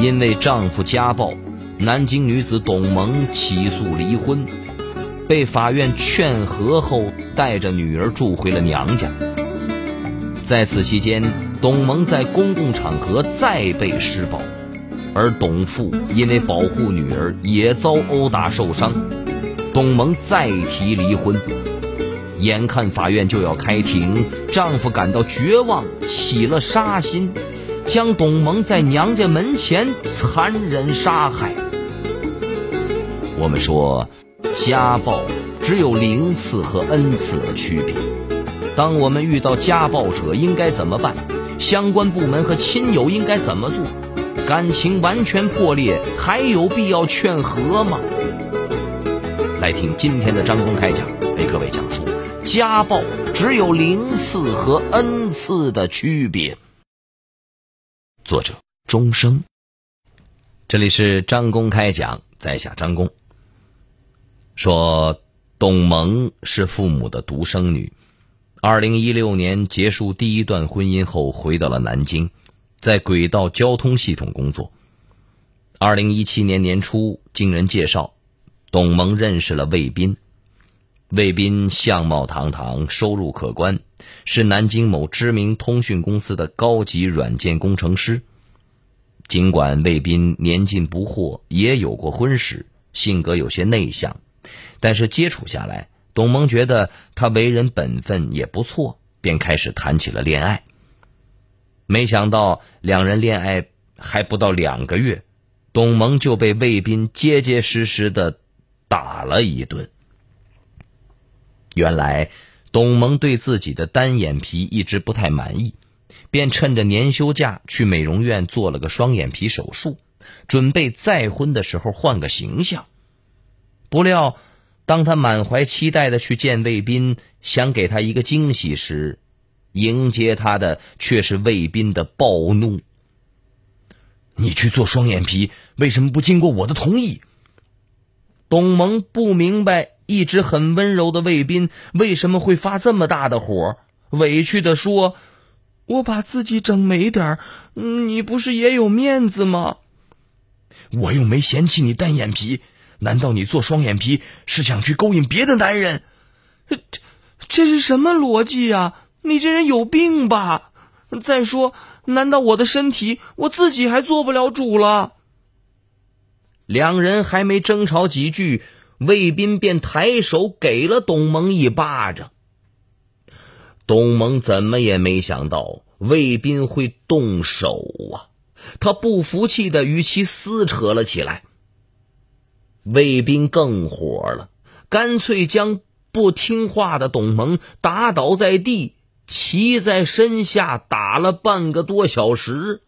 因为丈夫家暴，南京女子董萌起诉离婚，被法院劝和后，带着女儿住回了娘家。在此期间，董萌在公共场合再被施暴，而董父因为保护女儿也遭殴打受伤。董萌再提离婚，眼看法院就要开庭，丈夫感到绝望，起了杀心。将董萌在娘家门前残忍杀害。我们说，家暴只有零次和 n 次的区别。当我们遇到家暴者，应该怎么办？相关部门和亲友应该怎么做？感情完全破裂，还有必要劝和吗？来听今天的张公开讲，为各位讲述：家暴只有零次和 n 次的区别。作者钟声。这里是张公开讲，在下张公。说董萌是父母的独生女，二零一六年结束第一段婚姻后，回到了南京，在轨道交通系统工作。二零一七年年初，经人介绍，董萌认识了魏斌。魏斌相貌堂堂，收入可观。是南京某知名通讯公司的高级软件工程师。尽管魏斌年近不惑，也有过婚史，性格有些内向，但是接触下来，董萌觉得他为人本分也不错，便开始谈起了恋爱。没想到两人恋爱还不到两个月，董萌就被魏斌结结实实的打了一顿。原来。董萌对自己的单眼皮一直不太满意，便趁着年休假去美容院做了个双眼皮手术，准备再婚的时候换个形象。不料，当他满怀期待的去见魏斌，想给他一个惊喜时，迎接他的却是魏斌的暴怒：“你去做双眼皮，为什么不经过我的同意？”董萌不明白。一直很温柔的卫斌为什么会发这么大的火？委屈的说：“我把自己整美点儿，你不是也有面子吗？我又没嫌弃你单眼皮，难道你做双眼皮是想去勾引别的男人？这这是什么逻辑呀？你这人有病吧？再说，难道我的身体我自己还做不了主了？”两人还没争吵几句。卫斌便抬手给了董萌一巴掌。董萌怎么也没想到卫斌会动手啊！他不服气的与其撕扯了起来。卫斌更火了，干脆将不听话的董萌打倒在地，骑在身下打了半个多小时，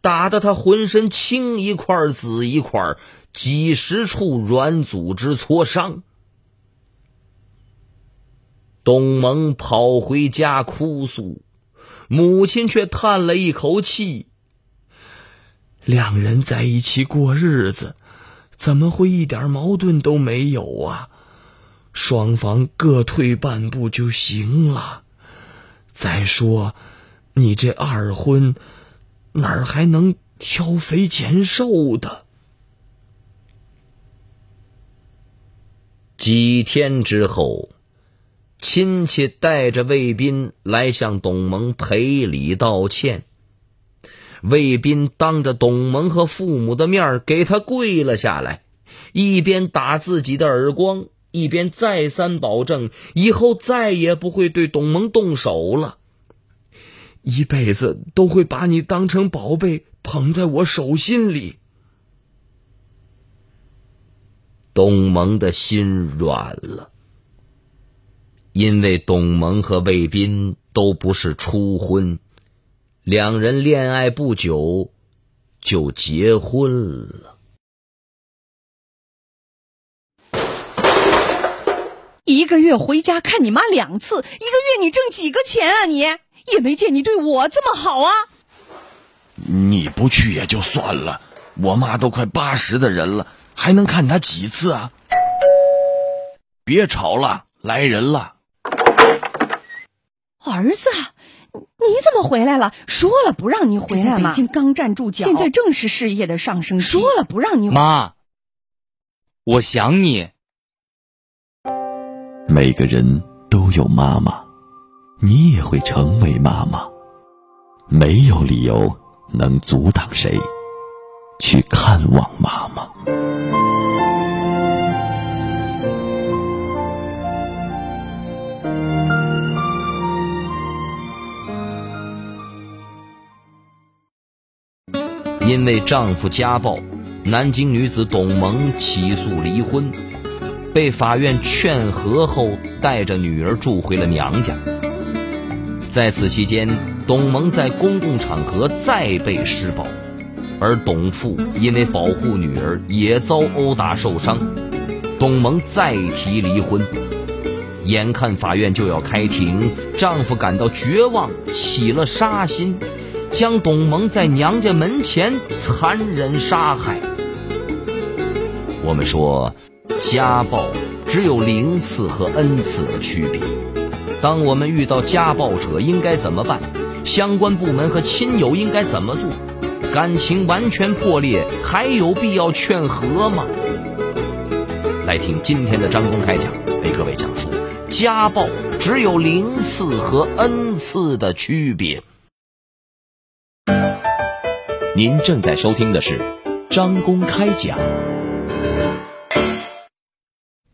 打得他浑身青一块紫一块。几十处软组织挫伤，董萌跑回家哭诉，母亲却叹了一口气：“两人在一起过日子，怎么会一点矛盾都没有啊？双方各退半步就行了。再说，你这二婚，哪儿还能挑肥拣瘦的？”几天之后，亲戚带着魏斌来向董萌赔礼道歉。魏斌当着董萌和父母的面给他跪了下来，一边打自己的耳光，一边再三保证以后再也不会对董萌动手了，一辈子都会把你当成宝贝捧在我手心里。董萌的心软了，因为董萌和卫斌都不是初婚，两人恋爱不久就结婚了。一个月回家看你妈两次，一个月你挣几个钱啊？你也没见你对我这么好啊！你不去也就算了，我妈都快八十的人了。还能看她几次啊？别吵了，来人了！儿子，你怎么回来了？说了不让你回来嘛。北京刚站住脚，现在正是事业的上升期。说了不让你妈，我想你。每个人都有妈妈，你也会成为妈妈。没有理由能阻挡谁去看望妈妈。因为丈夫家暴，南京女子董萌起诉离婚，被法院劝和后，带着女儿住回了娘家。在此期间，董萌在公共场合再被施暴，而董父因为保护女儿也遭殴打受伤，董萌再提离婚。眼看法院就要开庭，丈夫感到绝望，起了杀心。将董萌在娘家门前残忍杀害。我们说，家暴只有零次和 n 次的区别。当我们遇到家暴者，应该怎么办？相关部门和亲友应该怎么做？感情完全破裂，还有必要劝和吗？来听今天的张公开讲，为各位讲述：家暴只有零次和 n 次的区别。您正在收听的是张公开讲，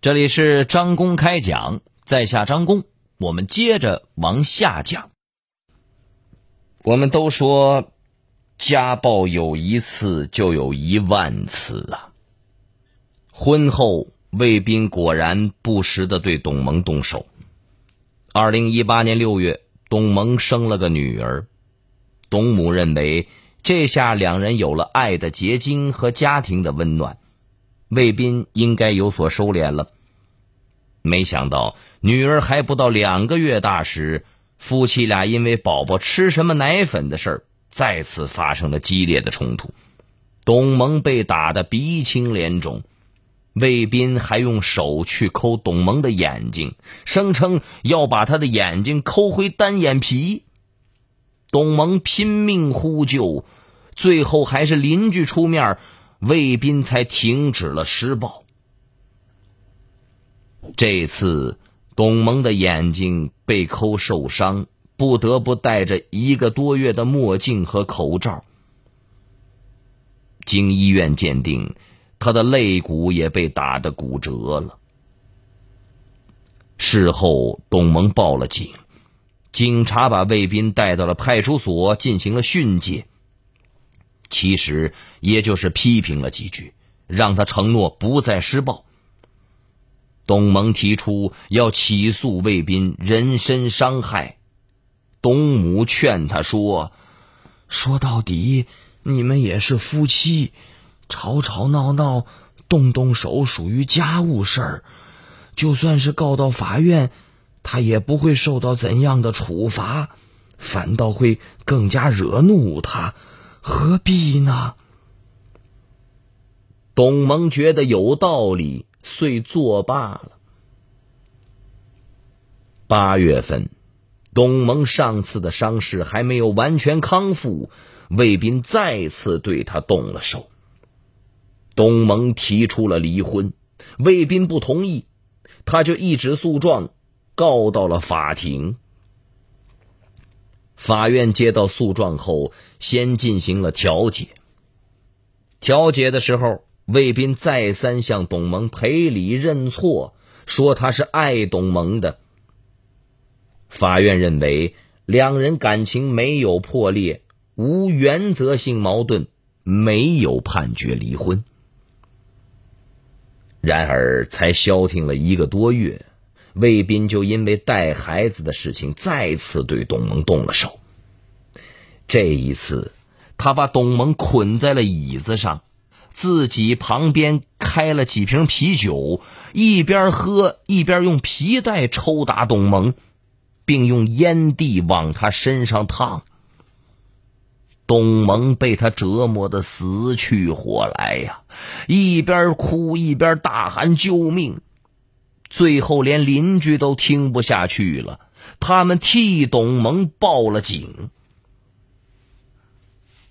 这里是张公开讲，在下张公，我们接着往下讲。我们都说家暴有一次就有一万次啊。婚后，魏斌果然不时的对董萌动手。二零一八年六月，董萌生了个女儿，董母认为。这下两人有了爱的结晶和家庭的温暖，魏斌应该有所收敛了。没想到女儿还不到两个月大时，夫妻俩因为宝宝吃什么奶粉的事儿再次发生了激烈的冲突。董萌被打得鼻青脸肿，魏斌还用手去抠董萌的眼睛，声称要把他的眼睛抠回单眼皮。董萌拼命呼救，最后还是邻居出面，魏斌才停止了施暴。这次，董萌的眼睛被抠受伤，不得不戴着一个多月的墨镜和口罩。经医院鉴定，他的肋骨也被打得骨折了。事后，董萌报了警。警察把卫斌带到了派出所进行了训诫，其实也就是批评了几句，让他承诺不再施暴。董萌提出要起诉卫斌人身伤害，董母劝他说：“说到底，你们也是夫妻，吵吵闹闹、动动手属于家务事儿，就算是告到法院。”他也不会受到怎样的处罚，反倒会更加惹怒他，何必呢？董萌觉得有道理，遂作罢了。八月份，董萌上次的伤势还没有完全康复，魏斌再次对他动了手。董萌提出了离婚，魏斌不同意，他就一纸诉状。告到了法庭。法院接到诉状后，先进行了调解。调解的时候，魏斌再三向董萌赔礼认错，说他是爱董萌的。法院认为两人感情没有破裂，无原则性矛盾，没有判决离婚。然而，才消停了一个多月。魏斌就因为带孩子的事情再次对董萌动了手。这一次，他把董萌捆在了椅子上，自己旁边开了几瓶啤酒，一边喝一边用皮带抽打董萌，并用烟蒂往他身上烫。董萌被他折磨的死去活来呀，一边哭一边大喊救命。最后，连邻居都听不下去了，他们替董萌报了警。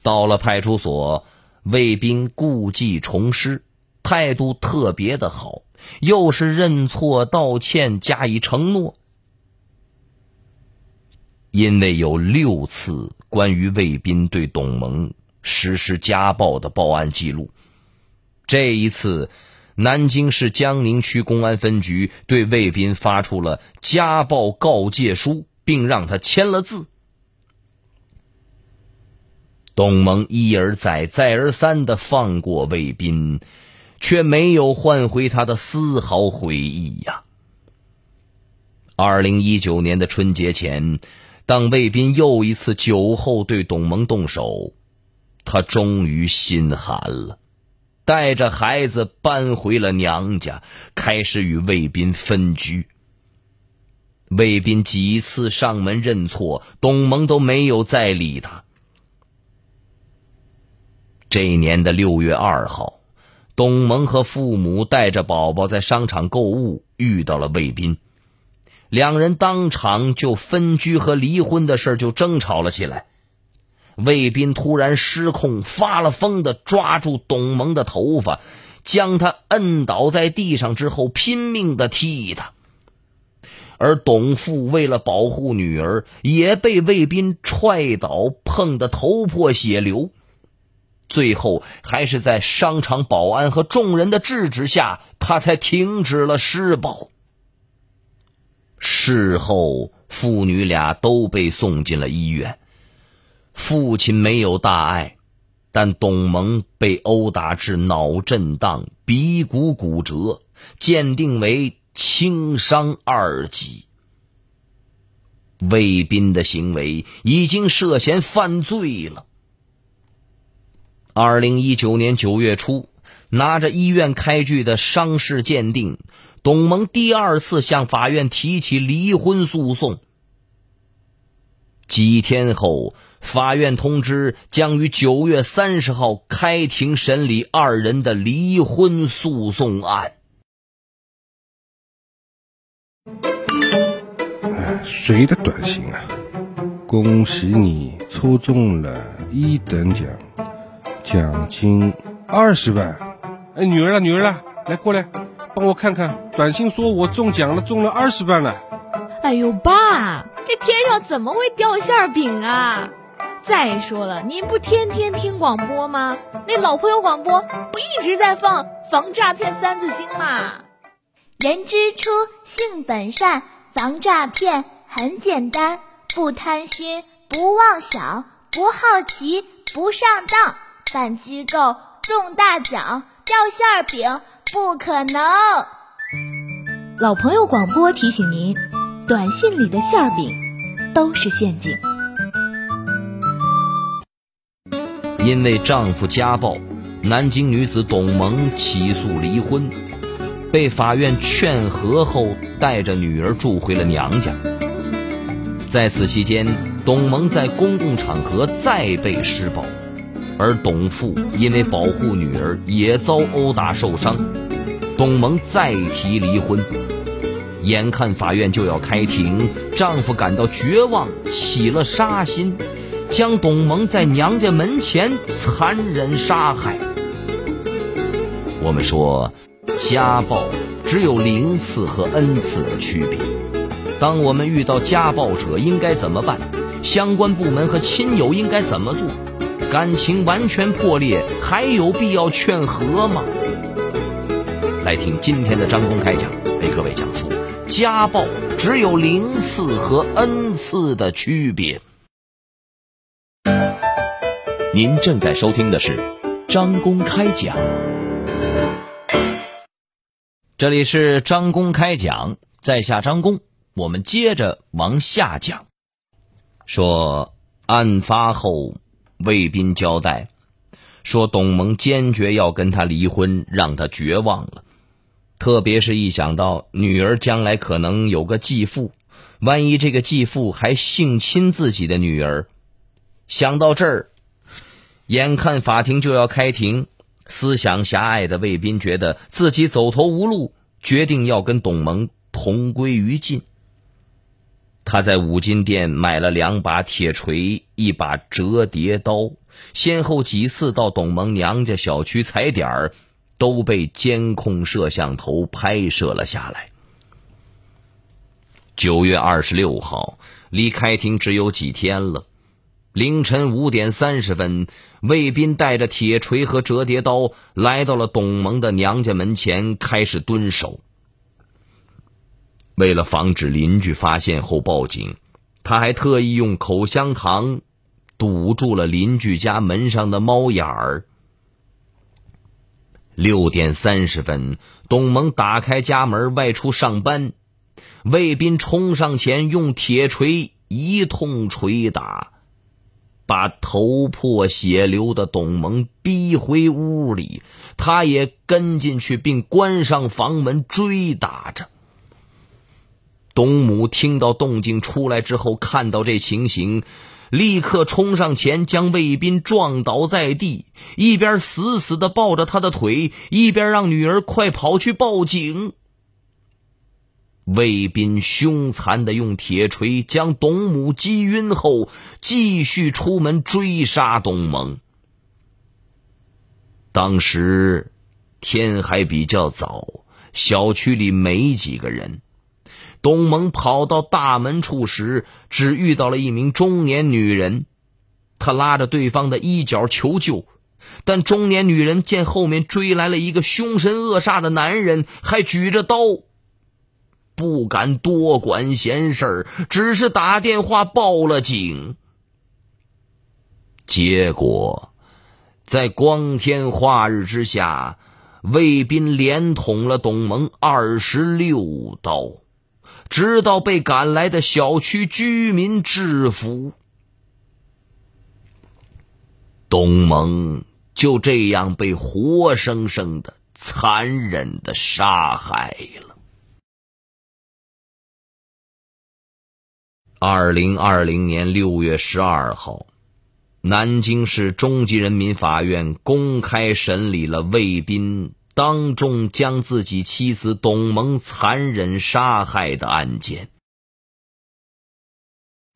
到了派出所，卫兵故技重施，态度特别的好，又是认错道歉，加以承诺。因为有六次关于卫兵对董萌实施家暴的报案记录，这一次，南京市江宁区公安分局对卫兵发出了家暴告诫书，并让他签了字。董萌一而再、再而三的放过卫兵，却没有换回他的丝毫悔意呀。二零一九年的春节前。当卫兵又一次酒后对董萌动手，他终于心寒了，带着孩子搬回了娘家，开始与卫兵分居。卫兵几次上门认错，董萌都没有再理他。这一年的六月二号，董萌和父母带着宝宝在商场购物，遇到了卫兵。两人当场就分居和离婚的事就争吵了起来。卫兵突然失控，发了疯的抓住董萌的头发，将他摁倒在地上之后，拼命的踢他。而董父为了保护女儿，也被卫兵踹倒，碰得头破血流。最后还是在商场保安和众人的制止下，他才停止了施暴。事后，父女俩都被送进了医院。父亲没有大碍，但董萌被殴打致脑震荡、鼻骨骨折，鉴定为轻伤二级。卫兵的行为已经涉嫌犯罪了。二零一九年九月初，拿着医院开具的伤势鉴定。董萌第二次向法院提起离婚诉讼。几天后，法院通知将于九月三十号开庭审理二人的离婚诉讼案。谁的短信啊？恭喜你抽中了一等奖，奖金二十万！哎，女儿了，女儿了，来过来。帮我看看，短信说我中奖了，中了二十万了。哎呦，爸，这天上怎么会掉馅饼啊？再说了，您不天天听广播吗？那老朋友广播不一直在放防诈骗三字经吗？人之初，性本善，防诈骗很简单，不贪心，不妄想，不好奇，不上当，办机构中大奖，掉馅饼。不可能！老朋友广播提醒您：短信里的馅饼都是陷阱。因为丈夫家暴，南京女子董萌起诉离婚，被法院劝和后，带着女儿住回了娘家。在此期间，董萌在公共场合再被施暴。而董父因为保护女儿，也遭殴打受伤。董萌再提离婚，眼看法院就要开庭，丈夫感到绝望，起了杀心，将董萌在娘家门前残忍杀害。我们说，家暴只有零次和 n 次的区别。当我们遇到家暴者，应该怎么办？相关部门和亲友应该怎么做？感情完全破裂，还有必要劝和吗？来听今天的张公开讲，为各位讲述家暴只有零次和 n 次的区别。您正在收听的是张公开讲，这里是张公开讲，在下张公，我们接着往下讲，说案发后。卫兵交代说：“董萌坚决要跟他离婚，让他绝望了。特别是一想到女儿将来可能有个继父，万一这个继父还性侵自己的女儿，想到这儿，眼看法庭就要开庭，思想狭隘的卫兵觉得自己走投无路，决定要跟董萌同归于尽。”他在五金店买了两把铁锤、一把折叠刀，先后几次到董萌娘家小区踩点儿，都被监控摄像头拍摄了下来。九月二十六号，离开庭只有几天了。凌晨五点三十分，魏斌带着铁锤和折叠刀来到了董萌的娘家门前，开始蹲守。为了防止邻居发现后报警，他还特意用口香糖堵住了邻居家门上的猫眼儿。六点三十分，董萌打开家门外出上班，卫斌冲上前用铁锤一通捶打。把头破血流的董萌逼回屋里，他也跟进去，并关上房门追打着。董母听到动静出来之后，看到这情形，立刻冲上前将卫斌撞倒在地，一边死死的抱着他的腿，一边让女儿快跑去报警。卫斌凶残的用铁锤将董母击晕后，继续出门追杀董萌。当时天还比较早，小区里没几个人。董萌跑到大门处时，只遇到了一名中年女人，他拉着对方的衣角求救，但中年女人见后面追来了一个凶神恶煞的男人，还举着刀。不敢多管闲事只是打电话报了警。结果，在光天化日之下，卫兵连捅了董萌二十六刀，直到被赶来的小区居民制服，董萌就这样被活生生的、残忍的杀害了。二零二零年六月十二号，南京市中级人民法院公开审理了魏斌当众将自己妻子董萌残忍杀害的案件。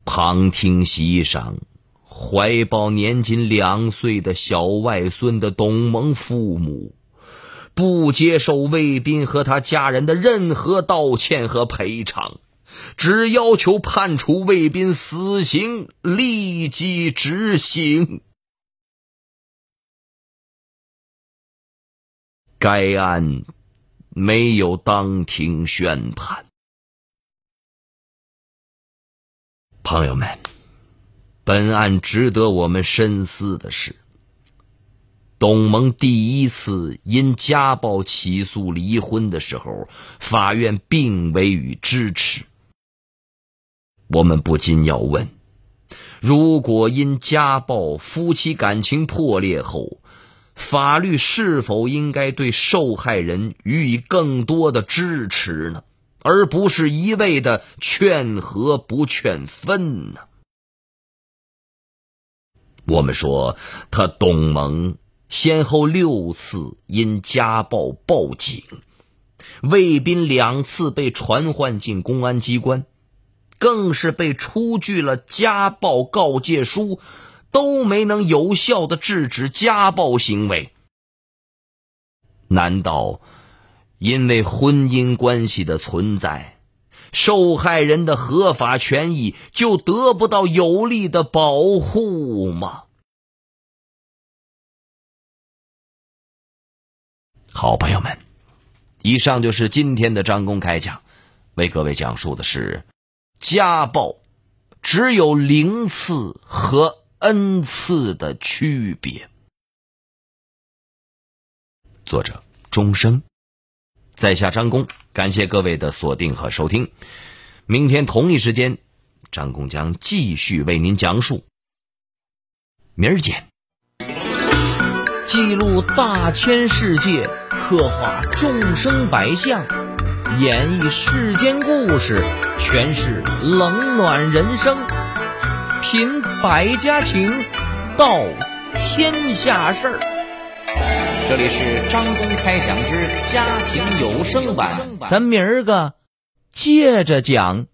旁听席上，怀抱年仅两岁的小外孙的董萌父母，不接受卫斌和他家人的任何道歉和赔偿。只要求判处卫斌死刑，立即执行。该案没有当庭宣判。朋友们，本案值得我们深思的是，董萌第一次因家暴起诉离婚的时候，法院并未予支持。我们不禁要问：如果因家暴夫妻感情破裂后，法律是否应该对受害人予以更多的支持呢？而不是一味的劝和不劝分呢？我们说，他董萌先后六次因家暴报警，卫斌两次被传唤进公安机关。更是被出具了家暴告诫书，都没能有效的制止家暴行为。难道因为婚姻关系的存在，受害人的合法权益就得不到有力的保护吗？好朋友们，以上就是今天的张公开讲，为各位讲述的是。家暴只有零次和 n 次的区别。作者：钟声，在下张工，感谢各位的锁定和收听。明天同一时间，张工将继续为您讲述。明儿见。记录大千世界，刻画众生百相，演绎世间故事。诠释冷暖人生，品百家情，道天下事儿。这里是张公开讲之家庭有声版，咱明儿个接着讲。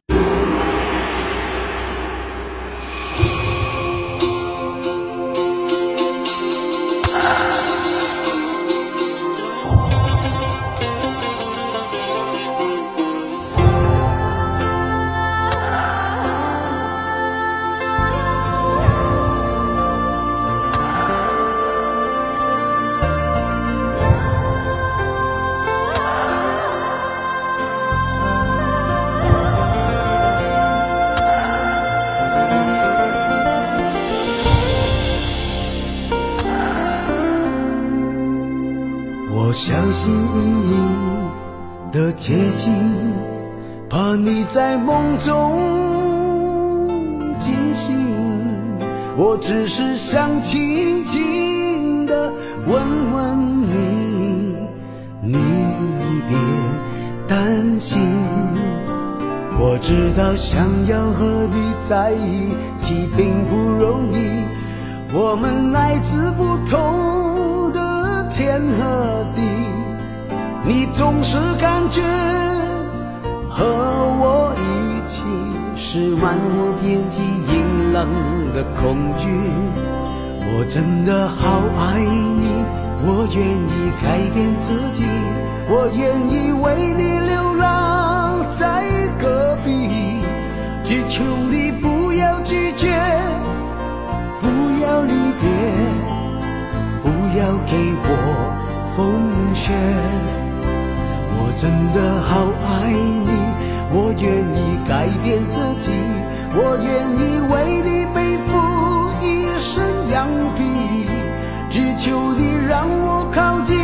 我小心翼翼的接近，怕你在梦中惊醒。我只是想轻轻的问问你，你别担心。我知道想要和你在一起并不容易，我们来自不同天和地，你总是感觉和我一起是漫无边际阴冷的恐惧。我真的好爱你，我愿意改变自己，我愿意为你流浪在戈壁，只求你不要拒绝，不要离，要给我风雪。我真的好爱你，我愿意改变自己，我愿意为你背负一身羊皮，只求你让我靠近，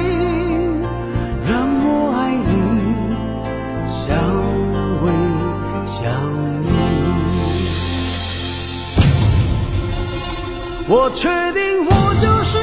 让我爱你，相偎相依。我确定我就是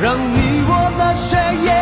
让你我的血液